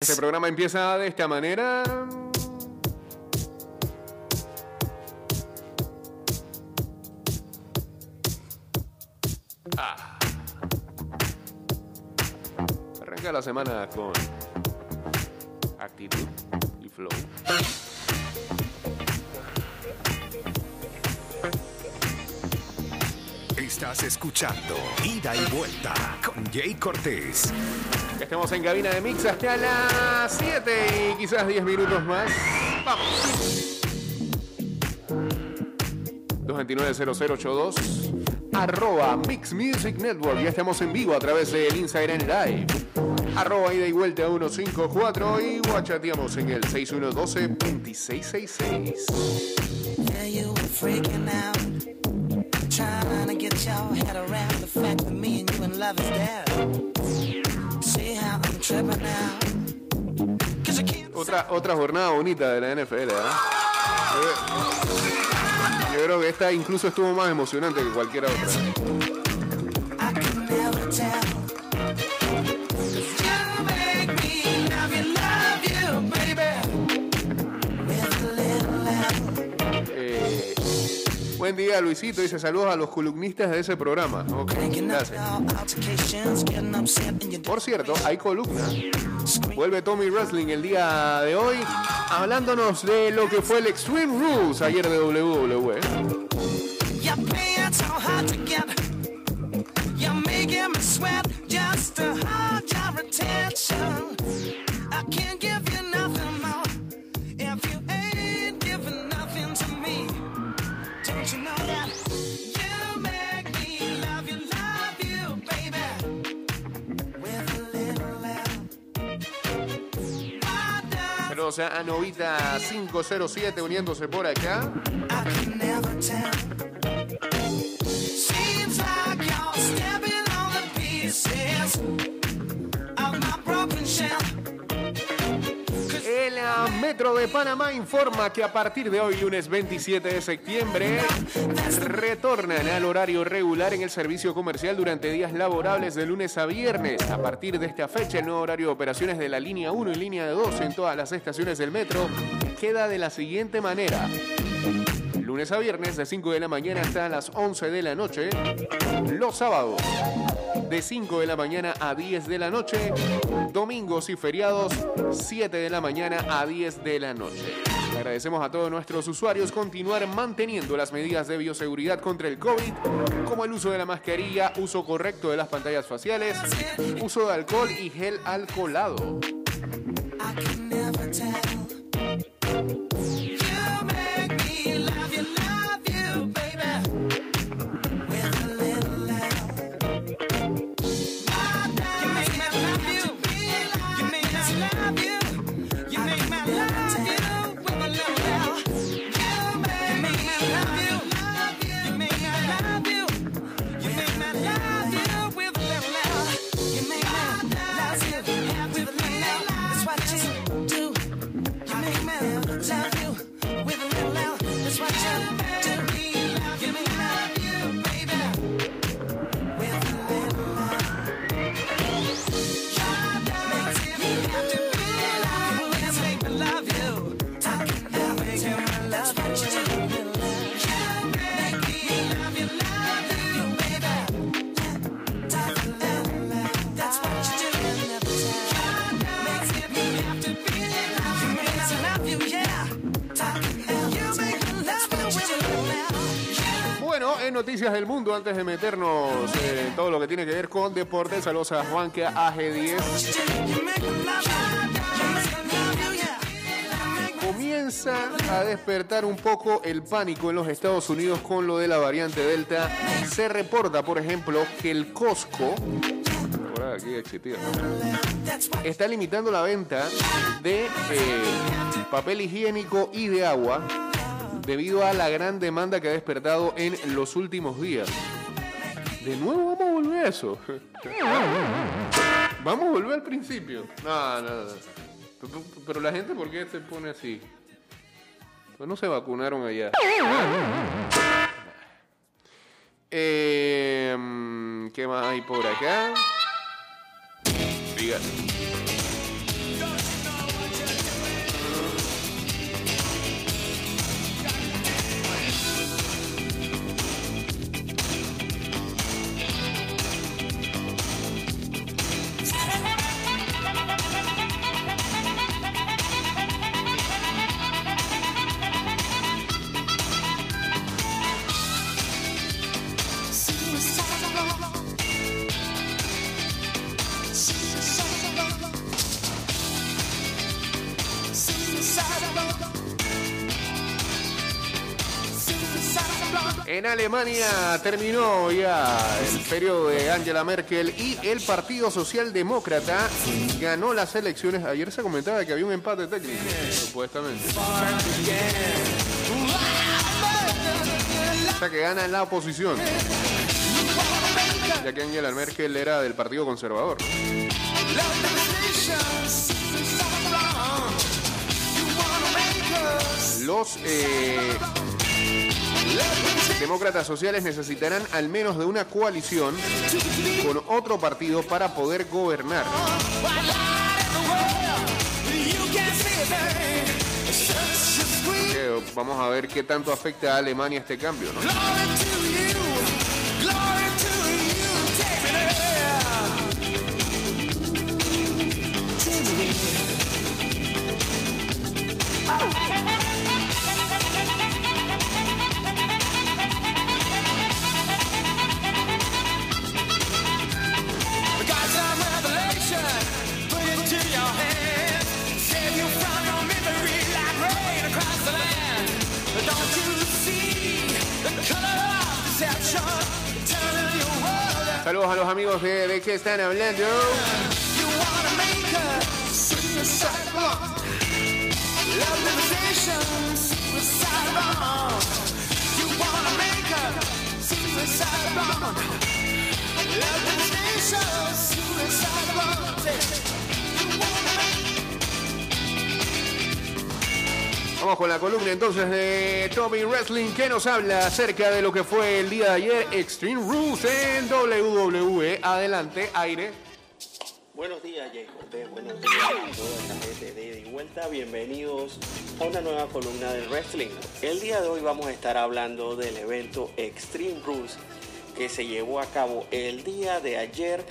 Este programa empieza de esta manera. Ah. Arranca la semana con actitud y flow. Estás escuchando Ida y Vuelta con Jay Cortés. Ya estamos en cabina de mix hasta las 7 y quizás 10 minutos más. Vamos. 229-0082 arroba Mix Music Network. Ya estamos en vivo a través del Instagram Live. Arroba ida y vuelta 154 y guachateamos en el 6112-2666. Yeah, See how I'm now. Otra, otra jornada bonita de la NFL, ¿ah? Yo, creo que esta incluso estuvo más emocionante que cualquier otra. Buen día, Luisito. Dice saludos a los columnistas de ese programa. Ok, Cranking up gracias. our altercations, getting upset and you Por cierto, hay columna. Vuelve Tommy Wrestling el día de hoy hablándonos de lo que fue el Extreme Rules ayer de. WWE. Saludos a Novita 507 uniéndose por acá. Metro de Panamá informa que a partir de hoy, lunes 27 de septiembre, retornan al horario regular en el servicio comercial durante días laborables de lunes a viernes. A partir de esta fecha, el nuevo horario de operaciones de la línea 1 y línea 2 en todas las estaciones del metro queda de la siguiente manera. Lunes a viernes de 5 de la mañana hasta las 11 de la noche. Los sábados de 5 de la mañana a 10 de la noche. Domingos y feriados 7 de la mañana a 10 de la noche. Agradecemos a todos nuestros usuarios continuar manteniendo las medidas de bioseguridad contra el COVID, como el uso de la mascarilla, uso correcto de las pantallas faciales, uso de alcohol y gel alcoholado. Del mundo, antes de meternos en todo lo que tiene que ver con deportes, saludos a Juanque AG10. You make me love you. You make me love you, yeah. Comienza a despertar un poco el pánico en los Estados Unidos con lo de la variante Delta. Se reporta, por ejemplo, que el Costco está limitando la venta de eh, papel higiénico y de agua debido a la gran demanda que ha despertado en los últimos días. De nuevo vamos a volver a eso. Vamos a volver al principio. No, no, no. Pero- la gente, ¿por qué se pone así? Pues no se vacunaron allá. Eh, ¿Qué más hay por acá? Fíjate. Alemania terminó ya el periodo de Angela Merkel y el Partido Socialdemócrata ganó las elecciones. Ayer se comentaba que había un empate técnico, supuestamente. O sea que gana la oposición. Ya que Angela Merkel era del Partido Conservador. Los eh, demócratas sociales necesitarán al menos de una coalición con otro partido para poder gobernar. Vamos a ver qué tanto afecta a Alemania este cambio, ¿no? Saludos a los amigos de, de qué están hablando. Vamos con la columna entonces de Tommy Wrestling que nos habla acerca de lo que fue el día de ayer Extreme Rules en WWE. Adelante, aire. Buenos días, Jay. Buenos días a toda la gente de y vuelta. Bienvenidos a una nueva columna del wrestling. El día de hoy vamos a estar hablando del evento Extreme Rules que se llevó a cabo el día de ayer,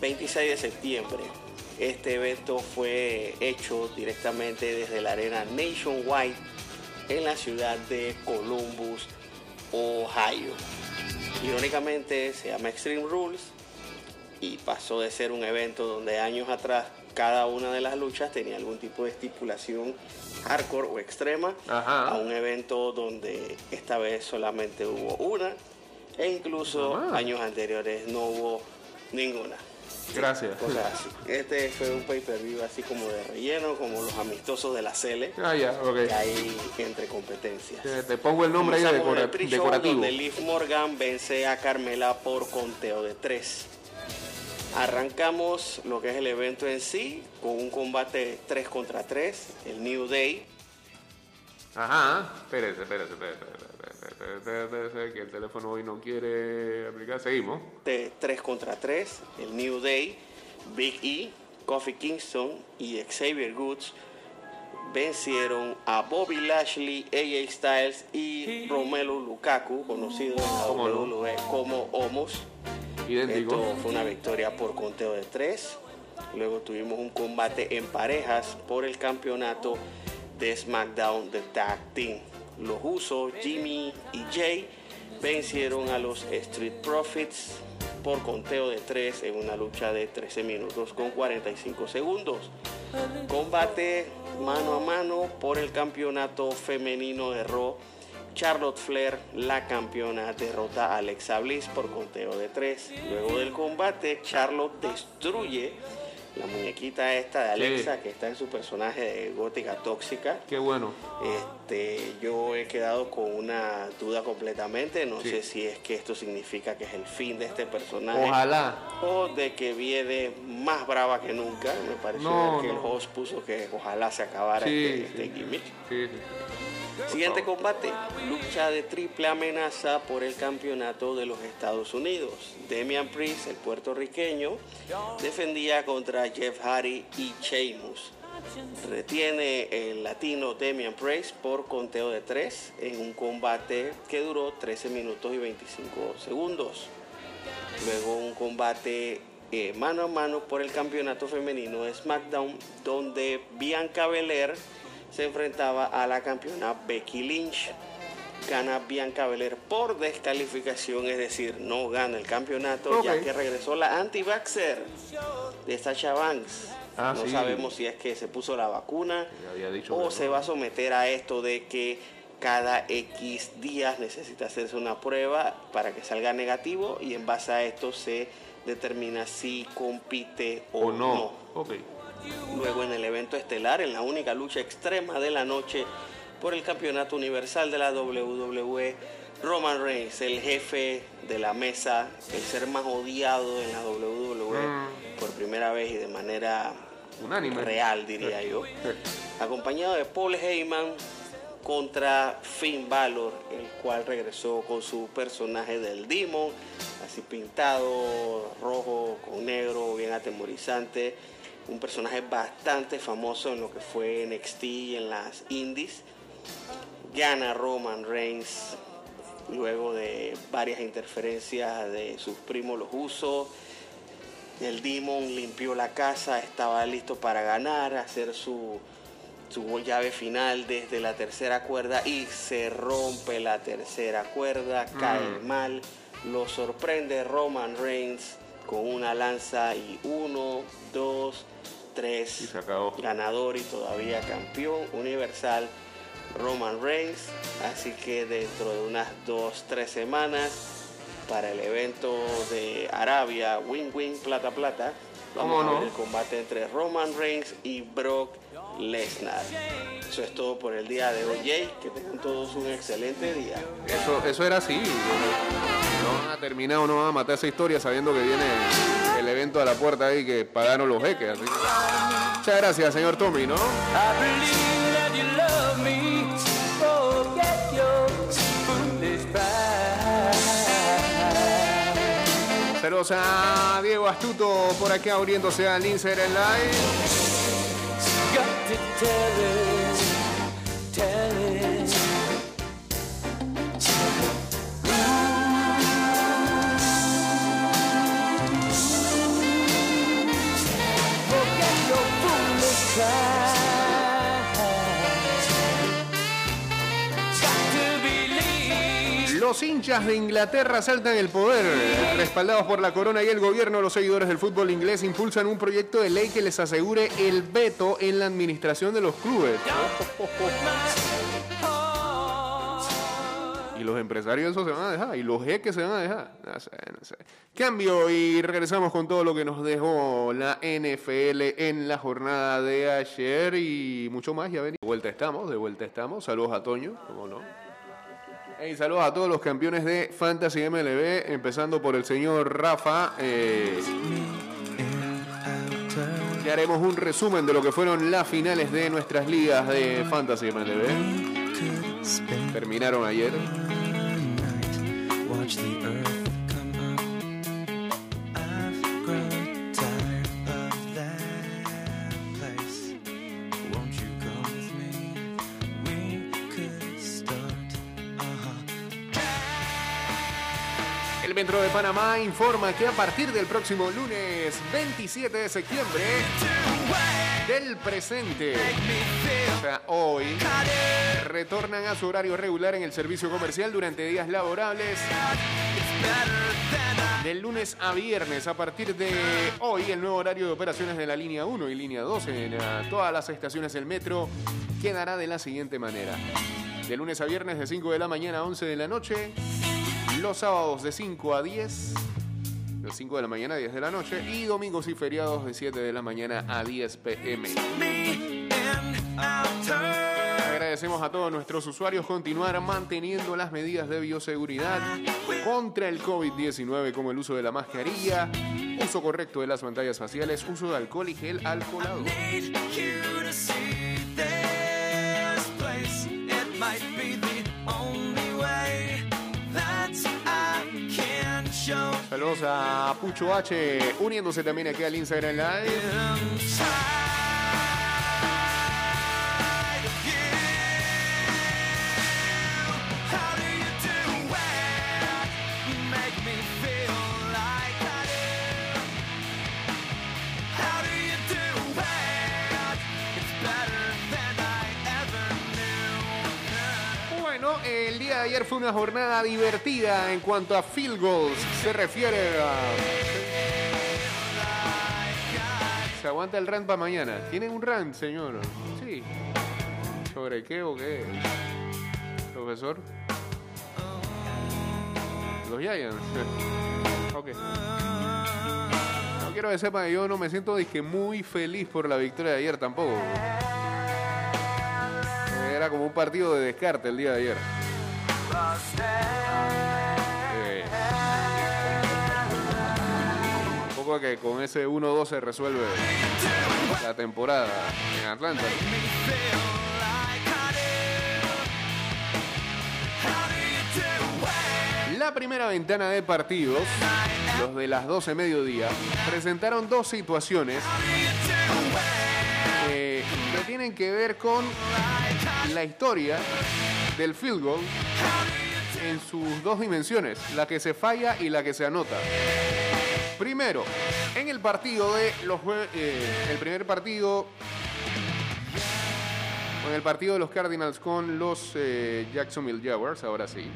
26 de septiembre. Este evento fue hecho directamente desde la arena Nationwide en la ciudad de Columbus, Ohio. Irónicamente se llama Extreme Rules y pasó de ser un evento donde años atrás cada una de las luchas tenía algún tipo de estipulación hardcore o extrema Ajá. a un evento donde esta vez solamente hubo una e incluso Ah. años anteriores no hubo ninguna. Gracias. Cosas así. Este fue un pay-per-view así como de relleno, como los amistosos de la Cele, Ah, ya, ok. que hay entre competencias. Te, te pongo el nombre ahí decora- decorativo. donde Liv Morgan vence a Carmela por conteo de tres. Arrancamos lo que es el evento en sí con un combate 3 contra 3, el New Day. Ajá. Espérese, espérese, espérese, que el teléfono hoy no quiere aplicar. Seguimos. de 3 contra 3, el New Day, Big E, Kofi Kingston y Xavier Woods vencieron a Bobby Lashley, AJ Styles y Romelu Lukaku, conocido en la. WWE como Homos. Idéntico. Esto fue una victoria por conteo de 3. Luego tuvimos un combate en parejas por el campeonato de SmackDown de Tag Team. Los Usos, Jimmy y Jay vencieron a los Street Profits por conteo de 3 en una lucha de 13 minutos con 45 segundos. Combate mano a mano por el campeonato femenino de Raw. Charlotte Flair, la campeona, derrota a Alexa Bliss por conteo de 3. Luego del combate, Charlotte destruye la muñequita esta de Alexa Sí. que está en su personaje de gótica tóxica. Qué bueno. Este, yo he quedado con una duda completamente. No Sí. sé si es que esto significa que es el fin de este personaje Ojalá. o de que viene más brava que nunca. Me pareció No, que no. el host puso que ojalá se acabara Sí, este, este gimmick. Sí, sí. Siguiente combate, lucha de triple amenaza por el campeonato de los Estados Unidos. Damian Priest, el puertorriqueño, defendía contra Jeff Hardy y Sheamus. Retiene el latino Damian Priest por conteo de 3 en un combate que duró 13 minutos y 25 segundos. Luego un combate eh, mano a mano por el campeonato femenino de SmackDown, donde Bianca Belair se enfrentaba a la campeona Becky Lynch. Gana Bianca Belair por descalificación, es decir, no gana el campeonato, ya que regresó la anti-vaxxer de Sasha Banks. Ah, no sí. sabemos si es que se puso la vacuna dicho o se va a someter a esto de que cada X días necesita hacerse una prueba para que salga negativo y en base a esto se determina si compite o, O no. Luego en el evento estelar, en la única lucha extrema de la noche por el campeonato universal de la WWE, Roman Reigns, el jefe de la mesa, el ser más odiado en la WWE Mm. por primera vez y de manera Unánime. real, diría yo, acompañado de Paul Heyman contra Finn Balor, el cual regresó con su personaje del Demon, así pintado, rojo con negro, bien atemorizante, un personaje bastante famoso en lo que fue NXT y en las indies. Gana Roman Reigns luego de varias interferencias de sus primos los usos. El Demon limpió la casa, estaba listo para ganar, hacer su, su llave final desde la tercera cuerda y se rompe la tercera cuerda, cae mal, lo sorprende Roman Reigns con una lanza y uno, dos, tres, Y ganador y todavía campeón universal Roman Reigns. Así que dentro de unas dos, tres semanas para el evento de Arabia, Win Win Plata Plata, vamos ¿Cómo a ver el combate entre Roman Reigns y Brock Lesnar. Eso es todo por el día de hoy, Jay. Que tengan todos un excelente día. Eso, eso era así. No van a terminar o no van a matar esa historia sabiendo que viene el evento a la puerta ahí que pagaron los jeques. así que- Muchas gracias, señor Tommy, ¿no? Pride. Saludos a Diego Astuto por acá abriéndose al Instagram Live. Los hinchas de Inglaterra saltan el poder. Respaldados por la corona y el gobierno, los seguidores del fútbol inglés impulsan un proyecto de ley que les asegure el veto en la administración de los clubes. Y los empresarios eso se van a dejar. Y los jeques se van a dejar. No sé, no sé. Cambio y regresamos con todo lo que nos dejó la NFL en la jornada de ayer y mucho más. De vuelta estamos, de vuelta estamos. Saludos a Toño, ¿cómo no? Hey, saludos a todos los campeones de Fantasy MLB, empezando por el señor Rafa. eh, haremos un resumen de lo que fueron las finales de nuestras ligas de Fantasy MLB. Terminaron ayer. El Metro de Panamá informa que a partir del próximo lunes 27 de septiembre del presente, o sea, hoy, retornan a su horario regular en el servicio comercial durante días laborables del lunes a viernes. A partir de hoy, el nuevo horario de operaciones de la línea 1 y línea 2 en ah, todas las estaciones del metro quedará de la siguiente manera. De lunes a viernes de 5 de la mañana a 11 de la noche. Los sábados de 5 a 10. De 5 de la mañana a 10 de la noche. Y domingos y feriados de 7 de la mañana a 10 pm. Agradecemos a todos nuestros usuarios continuar manteniendo las medidas de bioseguridad contra el COVID-19 como el uso de la mascarilla, uso correcto de las pantallas faciales, uso de alcohol y gel alcoholado. A Pucho H uniéndose también aquí al Instagram Live. Día de ayer fue una jornada divertida en cuanto a field goals se refiere. a- Se aguanta el rant para mañana. ¿Tienen un rant, señor? Sí. ¿Sobre qué o qué? Profesor. Los Giants. ok. No quiero que sepan que yo no me siento muy feliz por la victoria de ayer tampoco. Era como un partido de descarte el día de ayer. Un poco que con ese 1-2 se resuelve la temporada en Atlanta. La primera ventana de partidos, los de las 12 mediodía, presentaron dos situaciones que tienen que ver con la historia del field goal en sus dos dimensiones, la que se falla y la que se anota. Primero, en el partido de los eh, el primer partido con el partido de los Cardinals con los eh, Jacksonville Jaguars, ahora sí.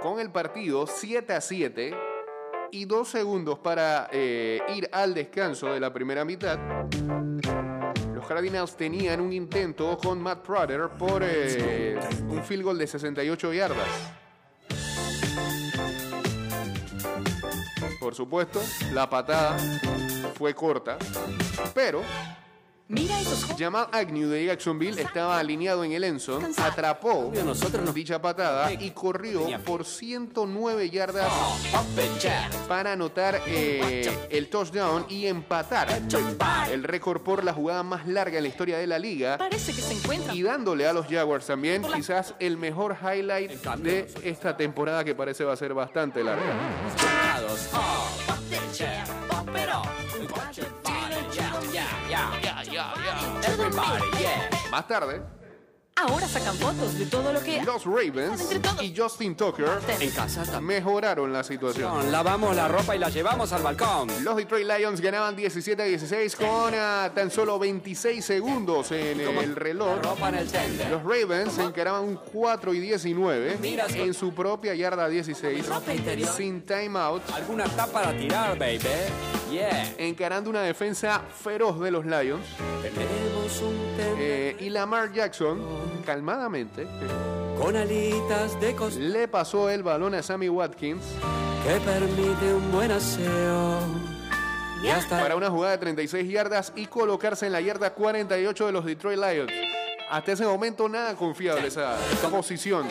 Con el partido 7 a 7 y dos segundos para eh, ir al descanso de la primera mitad. Los Cardinals tenían un intento con Matt Prater por eh, un field goal de 68 yardas. Por supuesto, la patada fue corta, pero Mira esos jóvenes. Jamal Agnew de Jacksonville. Estaba alineado en el endzone, atrapó dicha patada y corrió por 109 yardas para anotar eh, el touchdown y empatar el récord por la jugada más larga en la historia de la liga Parece que se encuentran. y dándole a los Jaguars también quizás el mejor highlight de esta temporada que parece va a ser bastante larga. Más tarde, Ahora sacan fotos de todo lo que. los Ravens y Justin Tucker En casa también. mejoraron la situación. Lavamos la ropa y la llevamos al balcón. Los Detroit Lions ganaban 17 a 16 con ah, tan solo 26 segundos en el reloj. Ropa en el tender. Los Ravens encaraban un 4 y 19 Mira, en su propia yarda 16 Ropa interior. sin timeout, Alguna está para tirar, baby. Yeah. encarando una defensa feroz de los Lions. Eh, y Lamar Jackson, calmadamente, con alitas de le pasó el balón a Sammy Watkins que permite un buen aseo. Y hasta para una jugada de 36 yardas y colocarse en la yarda 48 de los Detroit Lions. Hasta ese momento nada confiable esa posición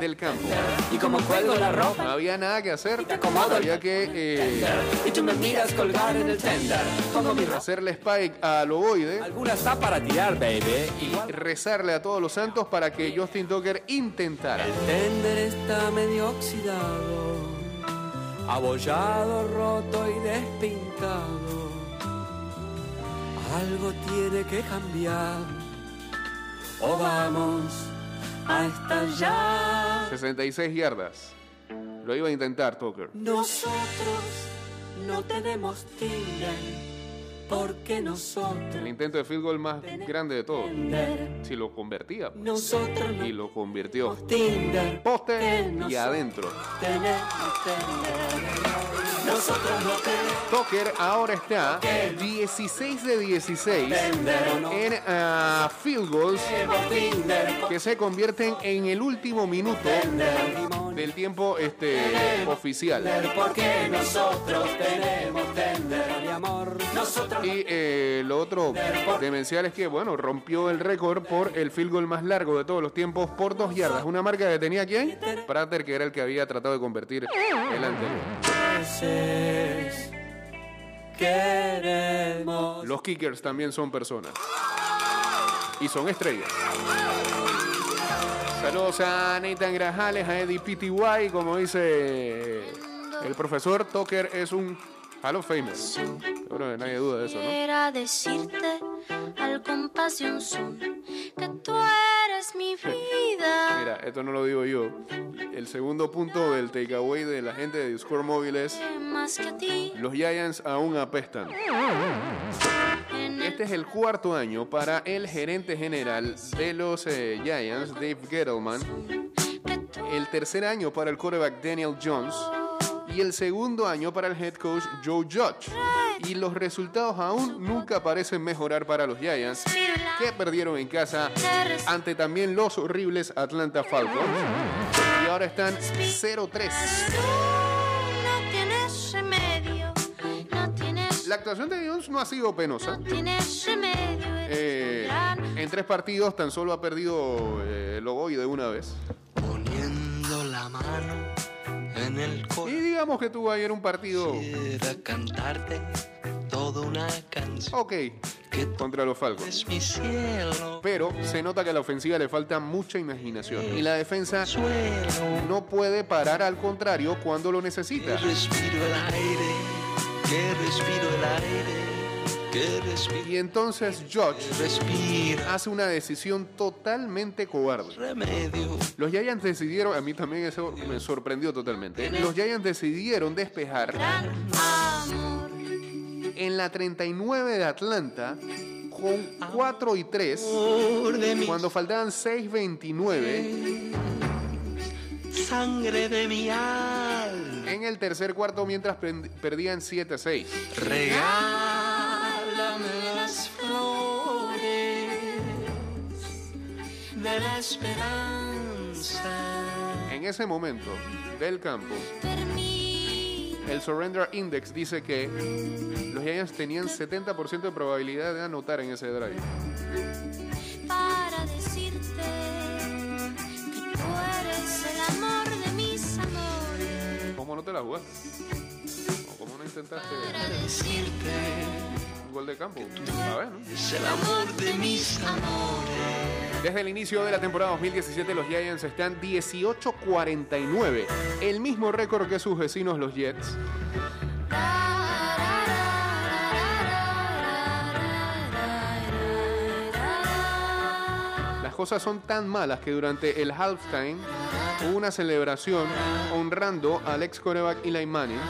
del campo. y como cuelgo la ropa No había nada que hacer. Había que eh, y tú me miras colgar en el tender. Pongo mi ropa. hacerle spike al ovoide, Alguna está para tirar, baby. Igual rezarle a todos los santos para que Justin Tucker intentara. El tender está medio oxidado, abollado, roto y despintado. Algo tiene que cambiar. O vamos a estallar. 66 yardas. Lo iba a intentar Tucker. Nosotros no tenemos Tinder porque El nosotros intento de field goal más grande de. Tinder. Si lo convertía. Nosotros no Y lo convirtió. Tinder. Poste y adentro. Tenemos Tinder. Nosotros no Tucker ahora está 16 de 16 en ah, field goals que se convierten en el último minuto del tiempo este, oficial. Porque nosotros tenemos Tinder, mi amor. Nosotros Y eh, lo otro demencial es que, bueno, rompió el récord por el field goal más largo de todos los tiempos por dos yardas. Una marca que tenía quién? Prater, que era el que había tratado de convertir el anterior. Los kickers también son personas. Y son estrellas. Saludos a Nathan Grajales, a Eddie PTY, como dice el profesor Tucker es un Hall of Famer. Seguro que nadie duda de eso, ¿no? Quisiera decirte al compás de un que tú eres mi vida. Mira, esto no lo digo yo. El segundo punto del takeaway de la gente de Discord Móvil es los Giants aún apestan. Este es el cuarto año para el gerente general de los eh, Giants, Dave Gettleman. El tercer año para el quarterback Daniel Jones. Y el segundo año para el head coach Joe Judge. Y los resultados aún nunca parecen mejorar para los Giants, que perdieron en casa ante también los horribles Atlanta Falcons. Y ahora están 0-3. Tú no tienes remedio, no tienes, La actuación de Jones no ha sido penosa. Eh, en tres partidos tan solo ha perdido eh, el ovoide una vez. Poniendo la mano en el Y digamos que tuvo ayer un partido cantarte toda una canción ok contra los Falcons. es mi cielo. Pero se nota que a la ofensiva le falta mucha imaginación. Y la defensa no puede parar al contrario cuando lo necesita. que respiro el aire, que respiro el aire, Y entonces George respira hace una decisión totalmente cobarde. remedio. Los Giants decidieron, a mí también eso me sorprendió totalmente. Los Giants decidieron despejar en la 39 de Atlanta con 4 y 3 Por de mi cuando faltaban 6.29 sangre de mi alma. en el tercer cuarto mientras perdían 7-6. Regálame las flores de la esperanza. En ese momento del campo, el Surrender Index dice que los Giants tenían 70% de probabilidad de anotar en ese drive. para decirte que tú eres el amor de mis amores. ¿Cómo no te la jugaste? ¿O ¿Cómo no intentaste Para decirte de campo? A ver, ¿no? Es el amor de mis amores. Desde el inicio de la temporada 2017 los Giants están 18-49, el mismo récord que sus vecinos los Jets. Las cosas son tan malas que durante el halftime hubo una celebración honrando al ex coreback Eli Manning.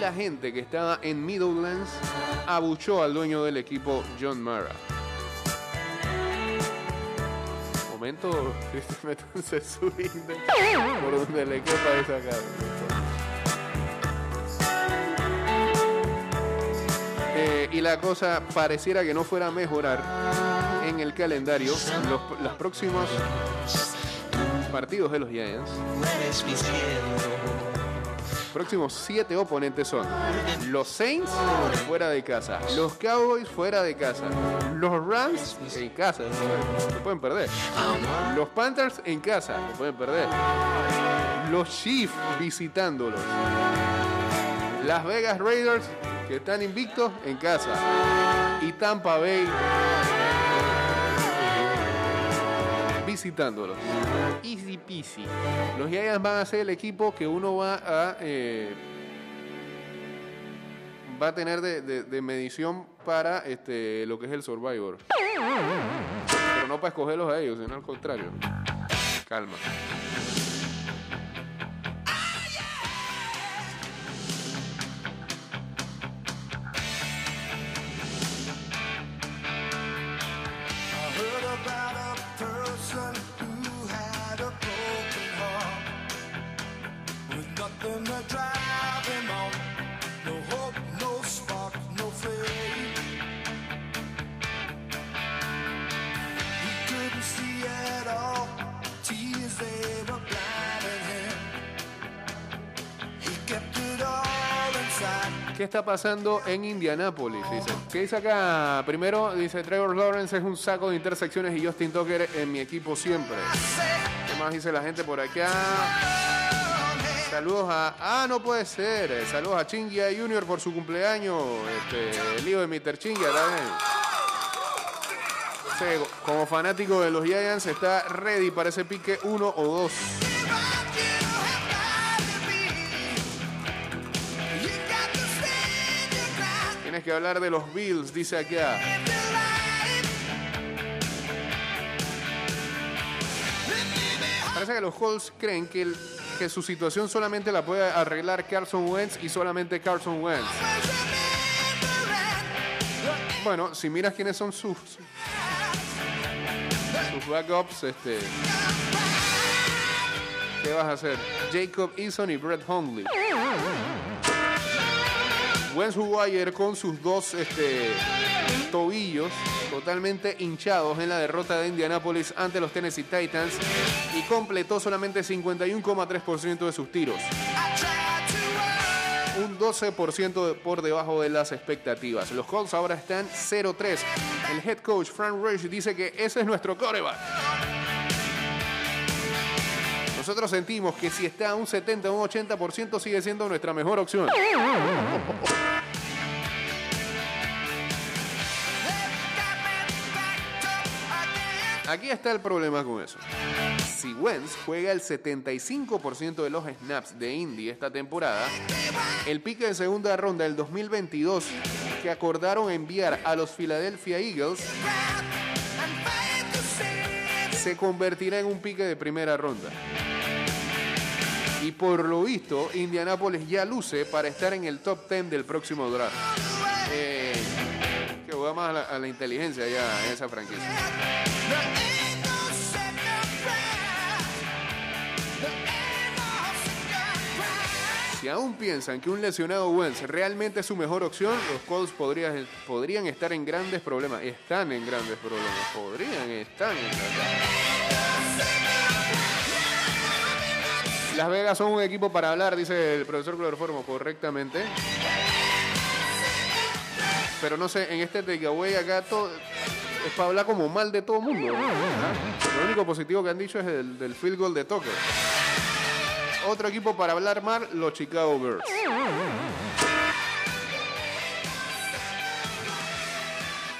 La gente que estaba en Middlelands abuchó al dueño del equipo, John Mara. Momento, por donde le quepa esa cara. Eh, y la cosa pareciera que no fuera a mejorar en el calendario. Los próximos partidos de los Giants, próximos siete oponentes son los Saints fuera de casa, los Cowboys fuera de casa, los Rams en casa, no pueden perder, los Panthers en casa, no pueden perder, los Chiefs visitándolos, Las Vegas Raiders que están invictos en casa. Y Tampa Bay visitándolos. Easy peasy. Los Giants van a ser el equipo que uno va a eh, va a tener de, medición para este lo que es el Survivor. Pero no para escogerlos a ellos, sino al contrario. Calma. ¿Qué está pasando en Indianápolis? Dice. ¿Qué dice acá? Primero, dice Trevor Lawrence es un saco de intersecciones y Justin Tucker en mi equipo siempre. ¿Qué más dice la gente por acá? Saludos a. Ah, no puede ser. Eh, Saludos a Chingia Junior por su cumpleaños. Este, el hijo de Mr. Chingia también. Como fanático de los Giants, está ready para ese pique uno o dos. Que hablar de los Bills, dice acá. Parece que los Colts creen que, que su situación solamente la puede arreglar Carson Wentz y solamente Carson Wentz. Bueno, si miras quiénes son sus, sus backups, este, ¿qué vas a hacer? Jacob Eason y Brett Hundley. Wentz jugó con sus dos este, tobillos totalmente hinchados en la derrota de Indianapolis ante los Tennessee Titans y completó solamente 51,3% de sus tiros. Un 12% de- por debajo de las expectativas. Los Colts ahora están 0-3. El head coach Frank Reich dice que ese es nuestro coreback. Nosotros sentimos que si está a un 70 o un 80% sigue siendo nuestra mejor opción. Aquí está el problema con eso. Si Wentz juega el 75% de los snaps de Indy esta temporada, el pique de segunda ronda del 2022 que acordaron enviar a los Philadelphia Eagles se convertirá en un pique de primera ronda. Y por lo visto, Indianapolis ya luce para estar en el top 10 del próximo draft. Eh, que juega más a la, a la inteligencia ya en esa franquicia. Si aún piensan que un lesionado Wentz realmente es su mejor opción, los Colts podrían, podrían estar en grandes problemas. Están en grandes problemas. Podrían estar en grandes Las Vegas son un equipo para hablar, dice el profesor Cloroformo, correctamente. Pero no sé, en este takeaway acá todo es para hablar como mal de todo mundo. Lo único positivo que han dicho es el del field goal de Tucker. Otro equipo para hablar mal, los Chicago Bears.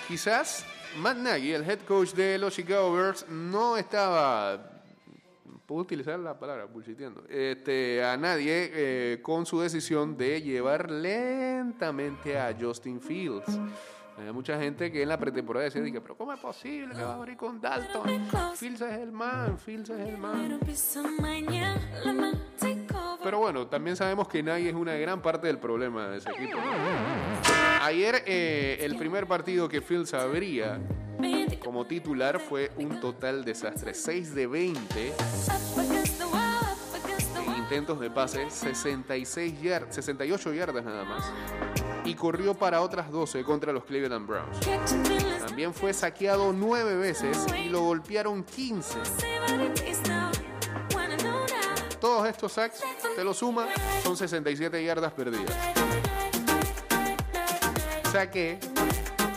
Quizás Matt Nagy, el head coach de los Chicago Bears, no estaba, puedo utilizar la palabra, bullshiteando, este, a nadie eh, con su decisión de llevar lentamente a Justin Fields. Hay mucha gente que en la pretemporada decía, pero ¿cómo es posible que va a abrir con Dalton? Fields es el man, Fields es el man. Pero bueno, también sabemos que Nagy es una gran parte del problema de ese equipo. Ayer eh, el primer partido que Fields abría como titular fue un total desastre. 6 de 20 en intentos de pase, 66 yard- 68 yardas nada más. Y corrió para otras 12 contra los Cleveland Browns. También fue saqueado 9 veces y lo golpearon 15. Todos estos sacks, te lo suma, son 67 yardas perdidas. O sea que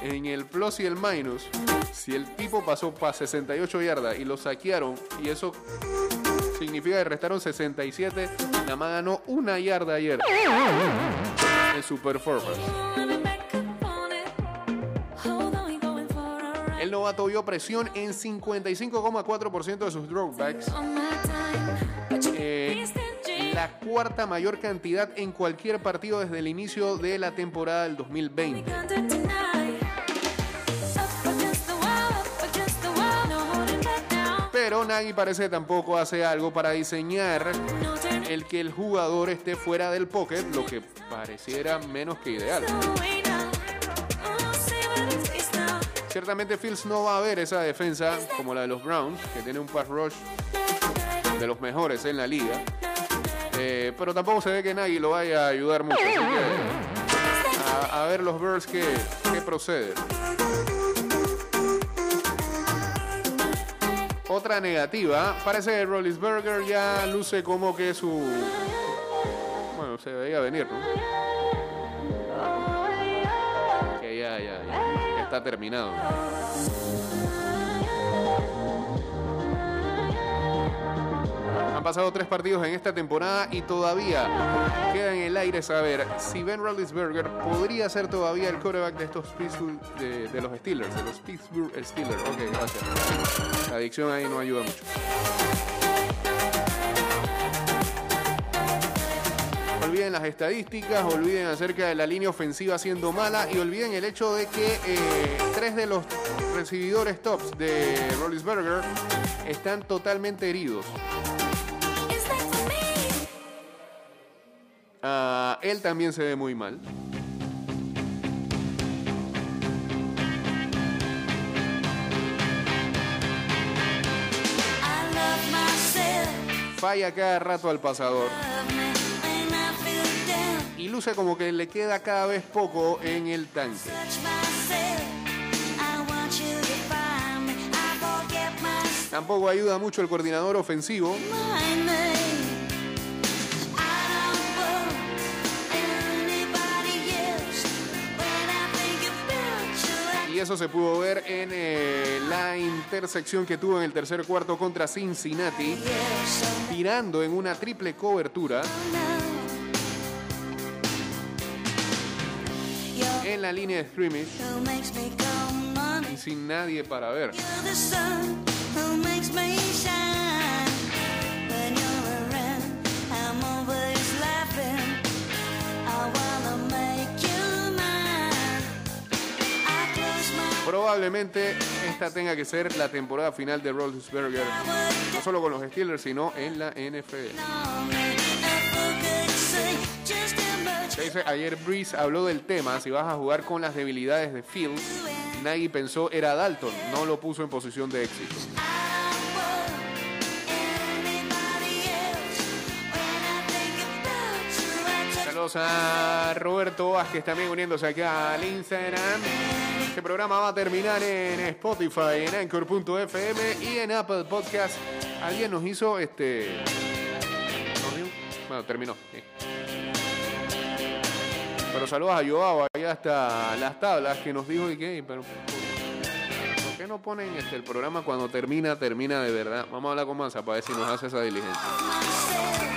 en el plus y el minus, si el tipo pasó para 68 yardas y lo saquearon, y eso significa que restaron 67, nada más ganó una yarda ayer en su performance. El novato vio presión en 55,4% de sus dropbacks. Eh, la cuarta mayor cantidad en cualquier partido desde el inicio de la temporada del 2020. Nagy parece tampoco hace algo para diseñar el que el jugador esté fuera del pocket, lo que pareciera menos que ideal. Ciertamente Fields no va a ver esa defensa como la de los Browns, que tiene un pass rush de los mejores en la liga. Eh, pero tampoco se ve que Nagy lo vaya a ayudar mucho. A, ver los que, que proceden. Otra negativa, parece que Rollinsberger ya luce como que su... Bueno, se veía venir, ¿no? Que ya, ya, ya, está terminado. Han pasado tres partidos en esta temporada y todavía queda en el aire saber si Ben Roethlisberger podría ser todavía el quarterback de estos Pittsburgh, de, los Steelers, de los Pittsburgh Steelers. Ok, gracias. La adicción ahí no ayuda mucho. Olviden las estadísticas, olviden acerca de la línea ofensiva siendo mala y olviden el hecho de que eh, tres de los recibidores tops de Rollinsberger están totalmente heridos. Ah, él también se ve muy mal. Falla cada rato al pasador. y luce como que le queda cada vez poco en el tanque. Tampoco ayuda mucho el coordinador ofensivo. Eso se pudo ver en eh, la intersección que tuvo en el tercer cuarto contra Cincinnati, tirando en una triple cobertura en la línea de scrimmage y sin nadie para ver. Probablemente esta tenga que ser la temporada final de Roethlisberger, no solo con los Steelers, sino en la NFL. Ayer Breeze habló del tema, si vas a jugar con las debilidades de Fields, Nagy pensó era Dalton, no lo puso en posición de éxito. A Roberto Vázquez también uniéndose acá al Instagram. Este programa va a terminar en Spotify, en Anchor.fm y en Apple Podcast. Alguien nos hizo este. Bueno, terminó. Pero saludos a Joao, allá hasta las tablas, que nos dijo y que, pero ¿por qué no ponen este, el programa cuando termina, termina de verdad? Vamos a hablar con Manza para ver si nos hace esa diligencia.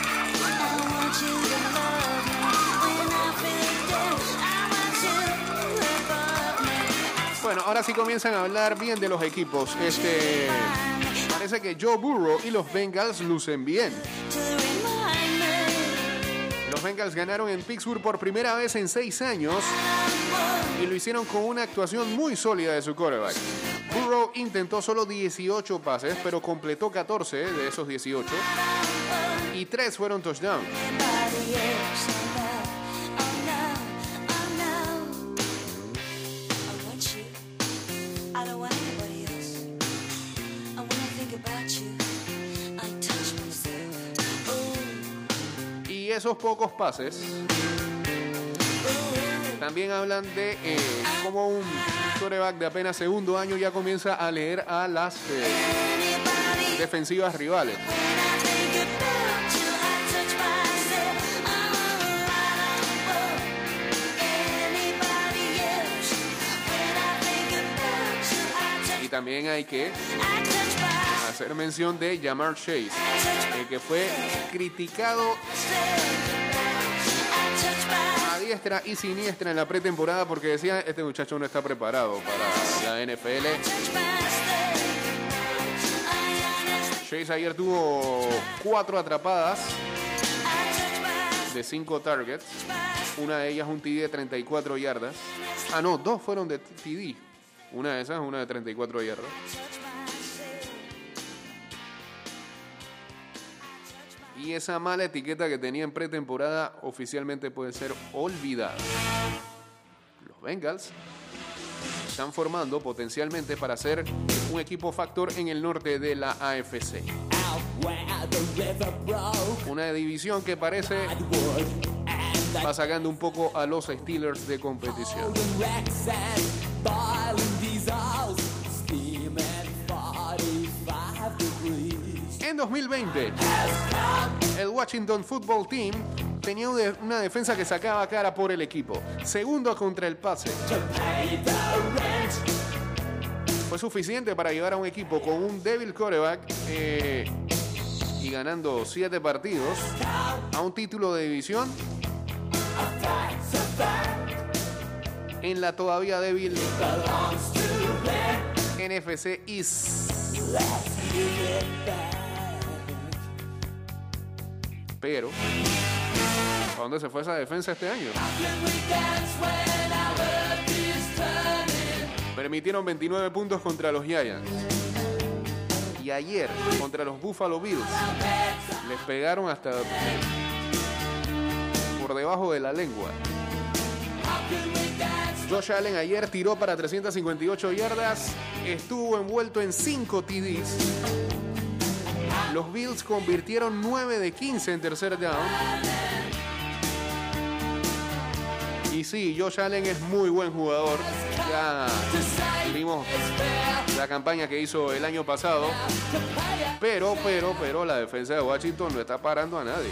Bueno, ahora sí comienzan a hablar bien de los equipos. Este parece que Joe Burrow y los Bengals lucen bien. Los Bengals ganaron en Pittsburgh por primera vez en seis años y lo hicieron con una actuación muy sólida de su quarterback. Burrow intentó solo 18 pases, pero completó 14 de esos 18 y 3 fueron touchdown. Esos pocos pases también hablan de eh, cómo un quarterback de apenas segundo año ya comienza a leer a las eh, defensivas rivales. Y también hay que hacer mención de Jamar Chase, el que fue criticado a diestra y siniestra en la pretemporada porque decía este muchacho no está preparado para la NFL. Chase ayer tuvo cuatro atrapadas de cinco targets. Una de ellas un TD de 34 yardas. Ah, no, dos fueron de TD. Una de esas, una de 34 yardas. Y esa mala etiqueta que tenía en pretemporada oficialmente puede ser olvidada. Los Bengals están formando potencialmente para ser un equipo factor en el norte de la AFC. Una división que parece va sacando un poco a los Steelers de competición. En 2020, el Washington Football Team tenía una defensa que sacaba cara por el equipo. Segundo contra el pase. Fue suficiente para llevar a un equipo con un débil quarterback eh, y ganando siete partidos a un título de división en la todavía débil NFC East. Pero, ¿a dónde se fue esa defensa este año? Permitieron 29 puntos contra los Giants. Y ayer, contra los Buffalo Bills, les pegaron hasta por debajo de la lengua. Josh Allen ayer tiró para 358 yardas, estuvo envuelto en 5 TDs. Los Bills convirtieron 9 de 15 en tercer down. Y sí, Josh Allen es muy buen jugador. Ya vimos la campaña que hizo el año pasado. Pero, pero, pero la defensa de Washington no está parando a nadie.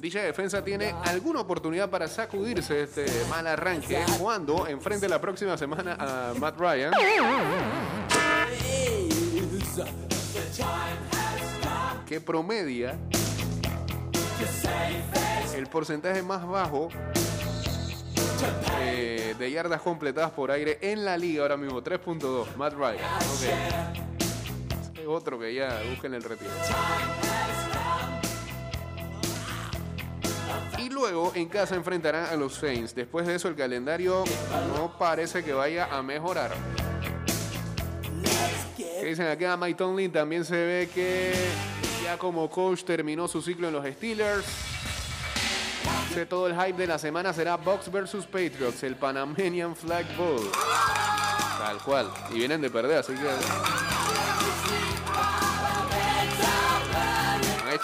Dicha defensa tiene alguna oportunidad para sacudirse este mal arranque cuando enfrente la próxima semana a Matt Ryan. Que promedia el porcentaje más bajo eh, de yardas completadas por aire en la liga ahora mismo, 3.2. Matt Ryan. Es otro que ya busquen el retiro. Luego en casa enfrentarán a los Saints. Después de eso el calendario no parece que vaya a mejorar. ¿Qué dicen acá? Mike Tomlin también se ve que ya como coach terminó su ciclo en los Steelers. De todo el hype de la semana será Bucks versus Patriots, el Panamanian Flag Bowl. Tal cual. Y vienen de perder, así que.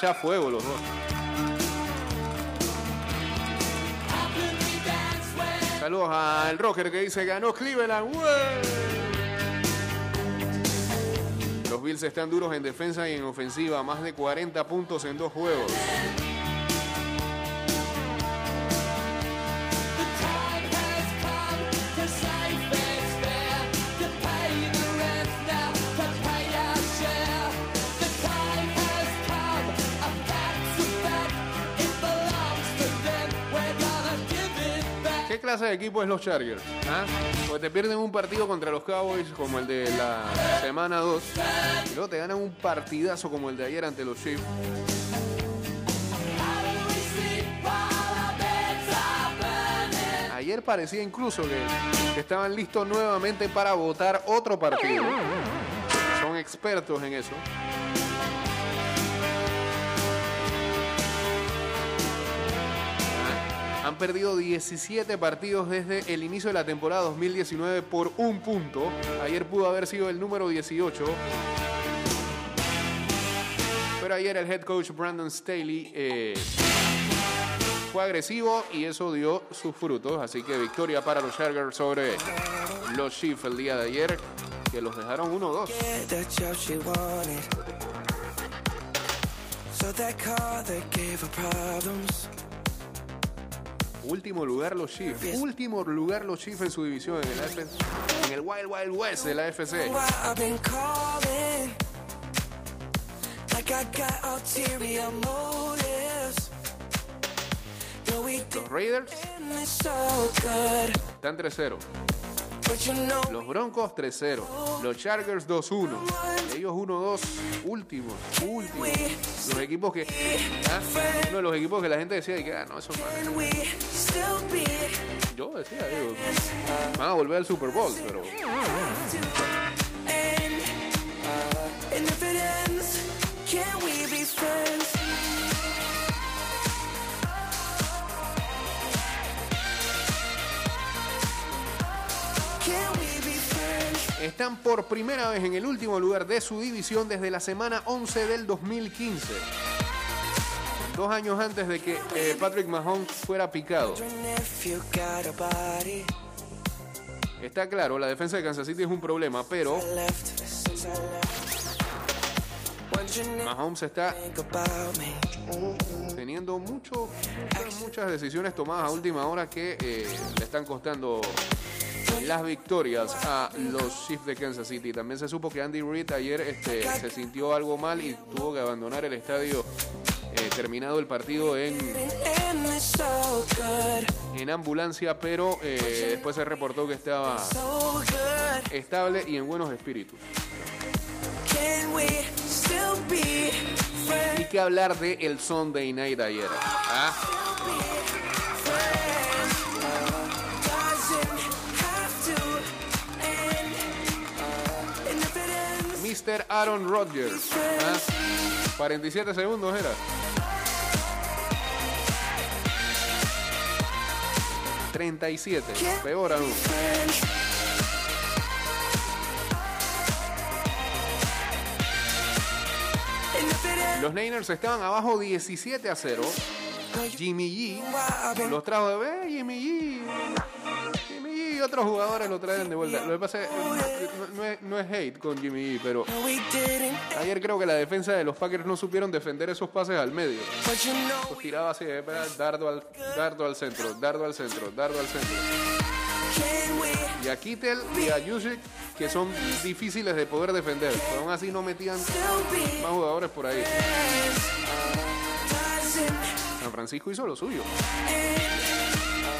Han fuego los dos. Saludos al Roger que dice ganó Cleveland. Los Bills están duros en defensa y en ofensiva, más de 40 puntos en dos juegos. Clase de equipo es los Chargers? ¿Ah? Porque te pierden un partido contra los Cowboys como el de la semana 2 y luego te ganan un partidazo como el de ayer ante los Chiefs. Ayer parecía incluso que estaban listos nuevamente para votar otro partido. Son expertos en eso. Han perdido 17 partidos desde el inicio de la temporada 2019 por un punto. Ayer pudo haber sido el número 18. Pero ayer el head coach Brandon Staley eh, fue agresivo y eso dio sus frutos. Así que victoria para los Chargers sobre los Chiefs el día de ayer, que los dejaron 1-2. that job she wanted. So. Último lugar los Chiefs. Último lugar los Chiefs en su división en el, AFC en el Wild Wild West de la FC. Why I've been calling. Like I got ulterior motives. No, we Los Raiders están 3-0. But you know, Los Broncos 3-0. Los Chargers 2-1. Ellos 1-2. Últimos. Últimos. Los equipos que. ¿ah? Uno de los equipos que la gente decía que, ah, no, eso still be Yo decía, digo, van a volver al Super Bowl, pero. Están por primera vez en el último lugar de su división desde la semana 11 del 2015. Dos años antes de que eh, Patrick Mahomes fuera picado. Está claro, la defensa de Kansas City es un problema, pero Mahomes está teniendo mucho, muchas decisiones tomadas a última hora que eh, le están costando las victorias a los Chiefs de Kansas City. También se supo que Andy Reid ayer este, se sintió algo mal y tuvo que abandonar el estadio eh, terminado el partido en, en ambulancia, pero eh, después se reportó que estaba estable y en buenos espíritus. Y que hablar de el Sunday Night ayer. ¿ah? Mr. Aaron Rodgers. ¿ah? 47 segundos era. 37. Peor aún. Los Niners estaban abajo 17 a 0. Jimmy G los trajo de ver, Jimmy G. Otros jugadores lo traen de vuelta. Lo que pasa es, no, no es, no es hate con Jimmy G, pero ayer creo que la defensa de los Packers no supieron defender esos pases al medio. Los tiraba así, eh, dardo al, dardo al centro, dardo al centro, dardo al centro. Y a Kittel y a Jusic, que son difíciles de poder defender. Pero aún así no metían más jugadores por ahí. San Francisco hizo lo suyo.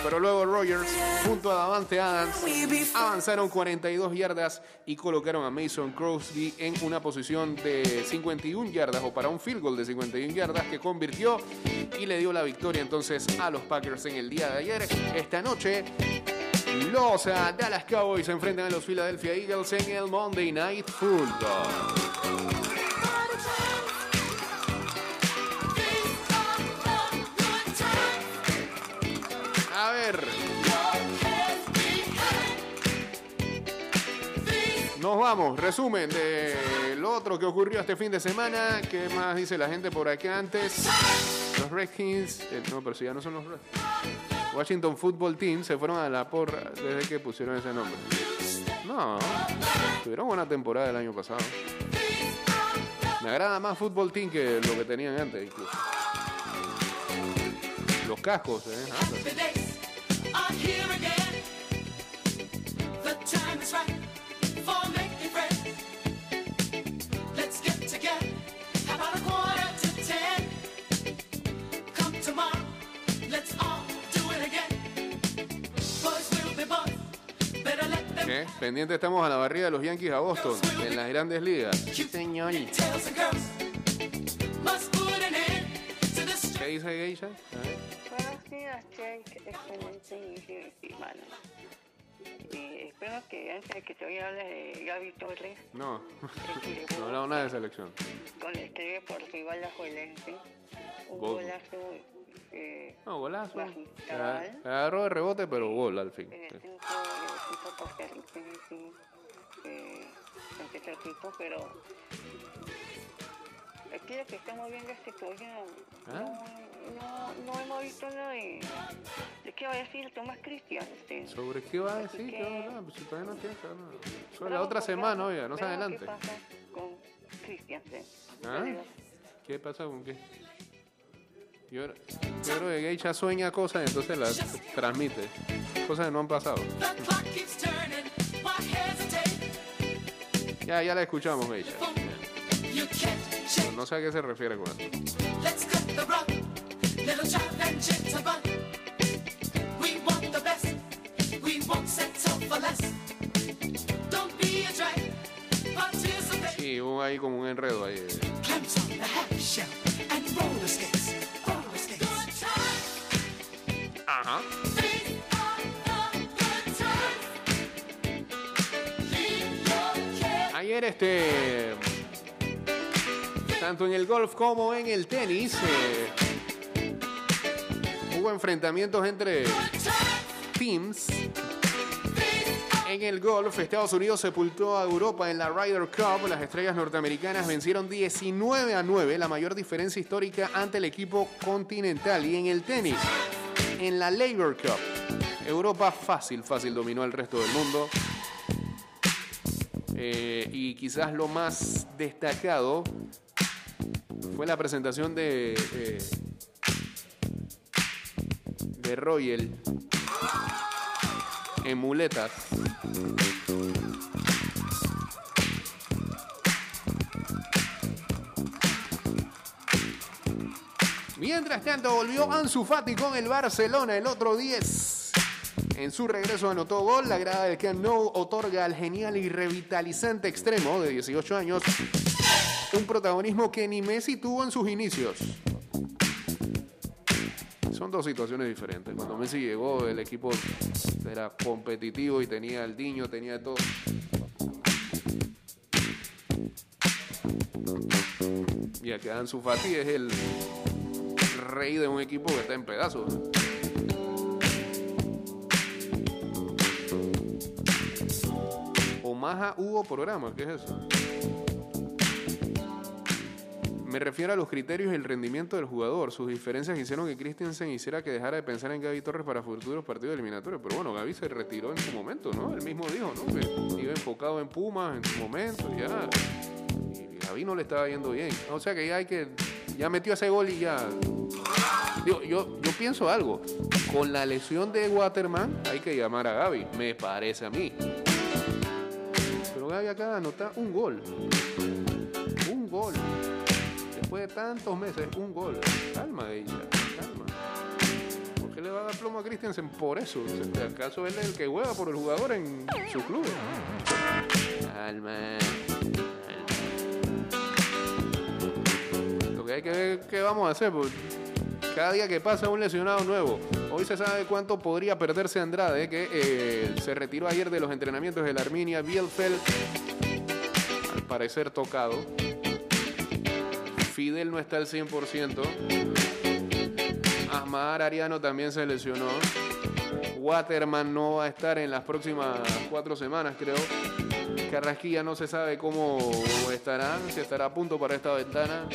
Pero luego Rogers, junto a Davante Adams, avanzaron 42 yardas y colocaron a Mason Crosby en una posición de 51 yardas o para un field goal de 51 yardas que convirtió y le dio la victoria entonces a los Packers en el día de ayer. Esta noche los ah, Dallas Cowboys se enfrentan a los Philadelphia Eagles en el Monday Night Football. Nos vamos. Resumen de lo otro que ocurrió este fin de semana. ¿Qué más dice la gente por acá antes? Los Redskins. eh, no, pero si ya no son los Redskins. Washington Football Team se fueron a la porra desde que pusieron ese nombre. No, tuvieron buena temporada el año pasado. Me agrada más Football Team que lo que tenían antes incluso. Los cascos, eh. ah, The days are here again. The time is right for making friends. Let's get together. How about a quarter to ten? Come tomorrow. Let's all do it again. Boys will be boys. Better let them ¿Qué? Pendiente estamos a la barrida de los Yankees a Boston en las grandes ligas. Señor. ¿Qué dice Geisha? A Jake. Excelente inicio de semana. Y espero que antes de que te vaya a hablar de Gaby Torres, No, no he hablado nada de selección. con el TV Portugal Alajuelense, un Gol. golazo eh, No, golazo. magistral Agarró de rebote, pero gol al fin. en el equipo costarricense eh, ante su equipo, pero aquí lo que estamos viendo este programa ¿Ah? no, no hemos visto nada de, de qué va a decir Tomás Cristian. Este. ¿Sobre qué va a decir? que- ¿Qué va a hablar? Pues todavía no tiene que hablar. Sobre la otra semana, oiga, no se adelante. ¿Qué pasa con Christiansen? ¿Ah? ¿Qué pasa con qué? Yo, yo creo que Geisha sueña cosas, entonces las transmite. Cosas que no han pasado. The clock keeps turning. Why hesitate? Ya, ya la escuchamos, Geisha. No sé a qué se refiere con eso. Sí, hubo ahí como un enredo ahí. Ajá. Ayer este tanto en el golf como en el tenis eh, enfrentamientos entre teams. En el golf, Estados Unidos sepultó a Europa en la Ryder Cup. Las estrellas norteamericanas vencieron 19 a 9, la mayor diferencia histórica ante el equipo continental. Y en el tenis, en la Labor Cup, Europa fácil, fácil dominó al resto del mundo. Eh, y quizás lo más destacado fue la presentación de, de, de Royal en muletas. Mientras tanto, volvió Ansu Fati con el Barcelona el otro 10. En su regreso anotó gol. La grada del Camp Nou otorga al genial y revitalizante extremo de 18 años un protagonismo que ni Messi tuvo en sus inicios son dos situaciones diferentes. Cuando Messi llegó, el equipo era competitivo y tenía el niño, tenía todo. Y aquí Ansu Fati es el rey de un equipo que está en pedazos. Omaha hubo programa, ¿qué es eso? Me refiero a los criterios y el rendimiento del jugador. Sus diferencias hicieron que Christensen hiciera que dejara de pensar en Gaby Torres para futuros partidos eliminatorios. Pero bueno, Gaby se retiró en su momento, ¿no? Él mismo dijo, ¿no? Que iba enfocado en Pumas en su momento, ya. Y Gaby no le estaba yendo bien. O sea que ya hay que. Ya metió ese gol y ya. Digo, yo, yo pienso algo. Con la lesión de Waterman hay que llamar a Gaby, me parece a mí. Pero Gaby acaba de anotar un gol. Un gol. Después de tantos meses, un gol. Calma ella, calma. ¿Por qué le va a dar plomo a Christensen por eso? ¿Acaso él es el que juega por el jugador en su club? Calma. Lo que hay que ver qué vamos a hacer, pues cada día que pasa un lesionado nuevo. Hoy se sabe cuánto podría perderse Andrade, que eh, se retiró ayer de los entrenamientos del Arminia Bielfeld, al parecer tocado. Fidel no está al 100%. Asmar Ariano también se lesionó. Waterman no va a estar en las próximas cuatro semanas, creo. Carrasquilla no se sabe cómo estará, si estará a punto para esta ventana.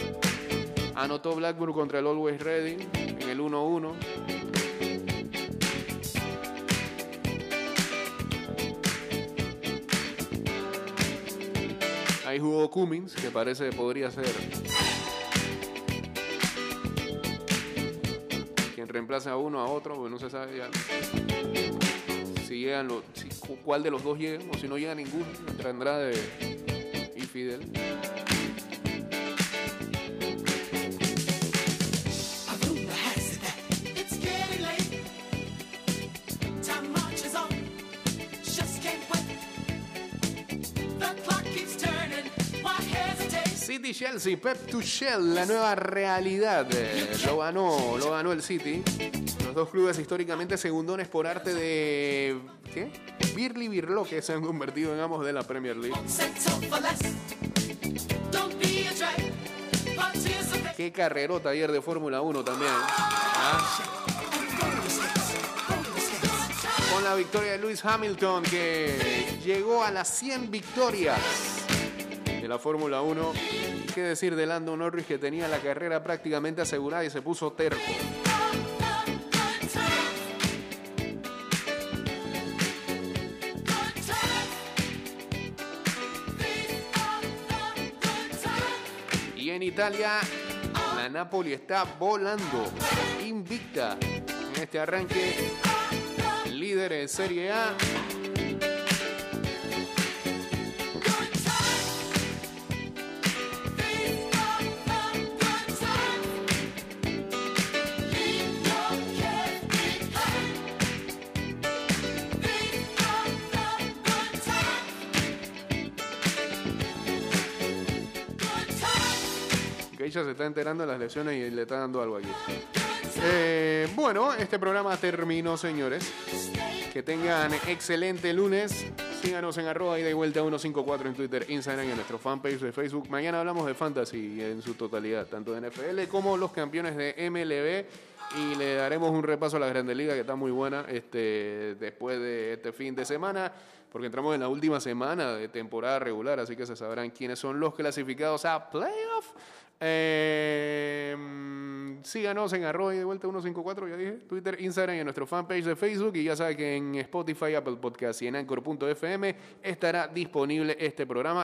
Anotó Blackburn contra el Always Ready en el 1-1. Ahí jugó Cummins, que parece que podría ser reemplaza a uno a otro, porque no se sabe ya si llegan los, si- cu- cuál de los dos llegan, o si no llega ninguno, entre Andrade y Fidel. City Chelsea, Pep Tuchel, la nueva realidad. Lo ganó, lo ganó el City. Los dos clubes históricamente segundones por arte de ¿qué? Birli Birlo que se han convertido en amos de la Premier League. Qué carrerota ayer de Fórmula 1 también. ¿ah? Con la victoria de Lewis Hamilton que llegó a las 100 victorias la Fórmula 1. ¿Qué decir de Lando Norris que tenía la carrera prácticamente asegurada y se puso terco? Y en Italia, la Napoli está volando, invicta en este arranque, líder en Serie A. Se está enterando de las lesiones y le está dando algo aquí. Eh, bueno, este programa terminó, señores. Que tengan excelente lunes. Síganos en arroba y de vuelta 154 en Twitter, Instagram y en nuestro fanpage de Facebook. Mañana hablamos de fantasy en su totalidad, tanto de NFL como los campeones de MLB. Y le daremos un repaso a la Grande Liga que está muy buena este, después de este fin de semana, porque entramos en la última semana de temporada regular, así que se sabrán quiénes son los clasificados a playoff. Mm, síganos en arroba de vuelta 154, ya dije, Twitter, Instagram y en nuestro fanpage de Facebook. Y ya saben que en Spotify, Apple Podcast y en Anchor.fm estará disponible este programa.